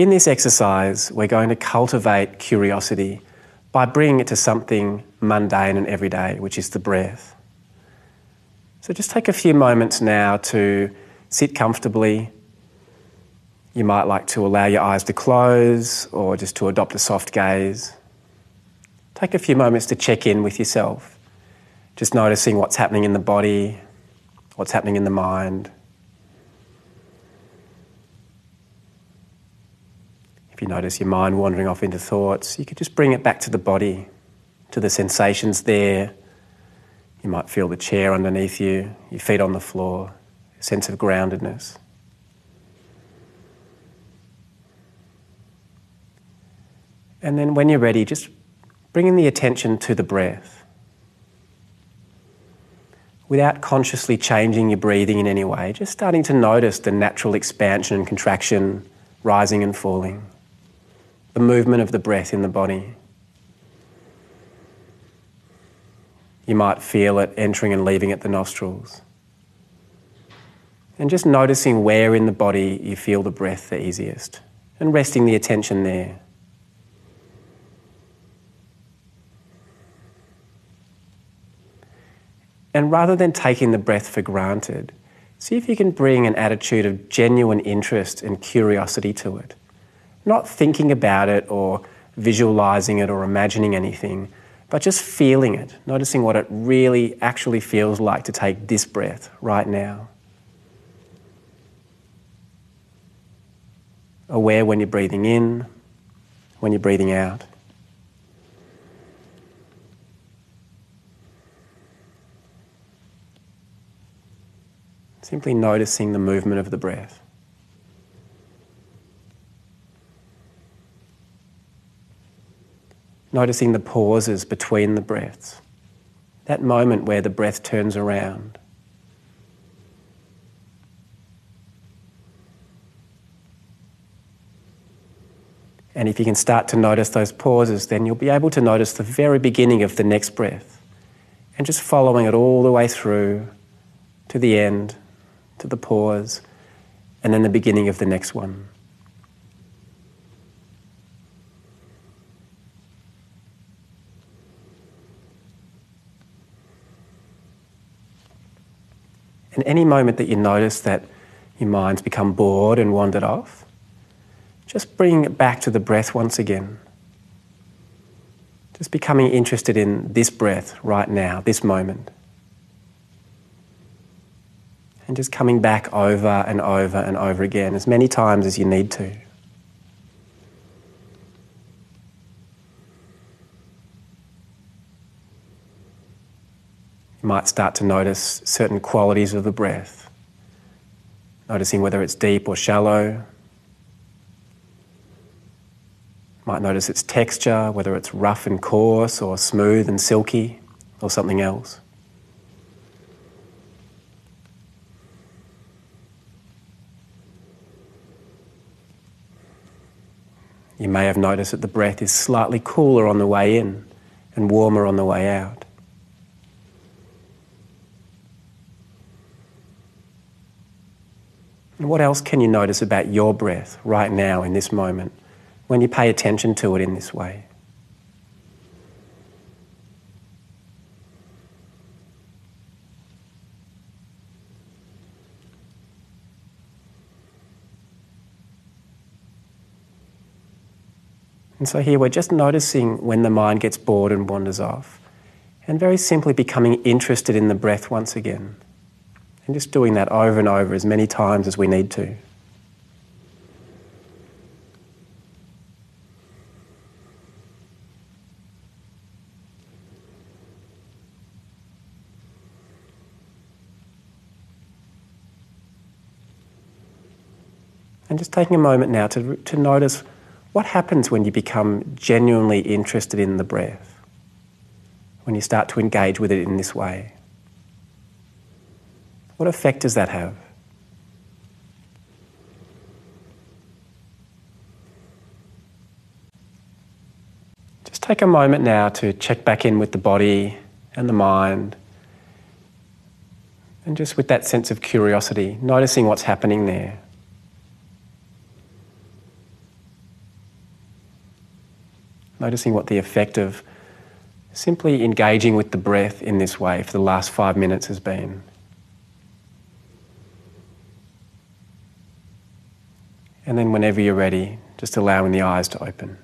In this exercise, we're going to cultivate curiosity by bringing it to something mundane and everyday, which is the breath. So just take a few moments now to sit comfortably. You might like to allow your eyes to close or just to adopt a soft gaze. Take a few moments to check in with yourself, just noticing what's happening in the body, what's happening in the mind. If you notice your mind wandering off into thoughts, you could just bring it back to the body, to the sensations there. You might feel the chair underneath you, your feet on the floor, a sense of groundedness. And then when you're ready, just bringing the attention to the breath. Without consciously changing your breathing in any way, just starting to notice the natural expansion and contraction, rising and falling the movement of the breath in the body. You might feel it entering and leaving at the nostrils. And just noticing where in the body you feel the breath the easiest and resting the attention there. And rather than taking the breath for granted, see if you can bring an attitude of genuine interest and curiosity to it. Not thinking about it or visualizing it or imagining anything, but just feeling it, noticing what it really actually feels like to take this breath right now. Aware when you're breathing in, when you're breathing out. Simply noticing the movement of the breath. Noticing the pauses between the breaths, that moment where the breath turns around. And if you can start to notice those pauses, then you'll be able to notice the very beginning of the next breath and just following it all the way through to the end, to the pause, and then the beginning of the next one. And any moment that you notice that your mind's become bored and wandered off, just bring it back to the breath once again. Just becoming interested in this breath right now, this moment. And just coming back over and over and over again, as many times as you need to. Might start to notice certain qualities of the breath, noticing whether it's deep or shallow. Might notice its texture, whether it's rough and coarse or smooth and silky or something else. You may have noticed that the breath is slightly cooler on the way in and warmer on the way out. And what else can you notice about your breath right now in this moment when you pay attention to it in this way? And so here we're just noticing when the mind gets bored and wanders off, and very simply becoming interested in the breath once again. And just doing that over and over as many times as we need to. And just taking a moment now to, to notice what happens when you become genuinely interested in the breath, when you start to engage with it in this way. What effect does that have? Just take a moment now to check back in with the body and the mind. And just with that sense of curiosity, noticing what's happening there. noticing what the effect of simply engaging with the breath in this way for the last five minutes has been. And then, whenever you're ready, just allowing the eyes to open.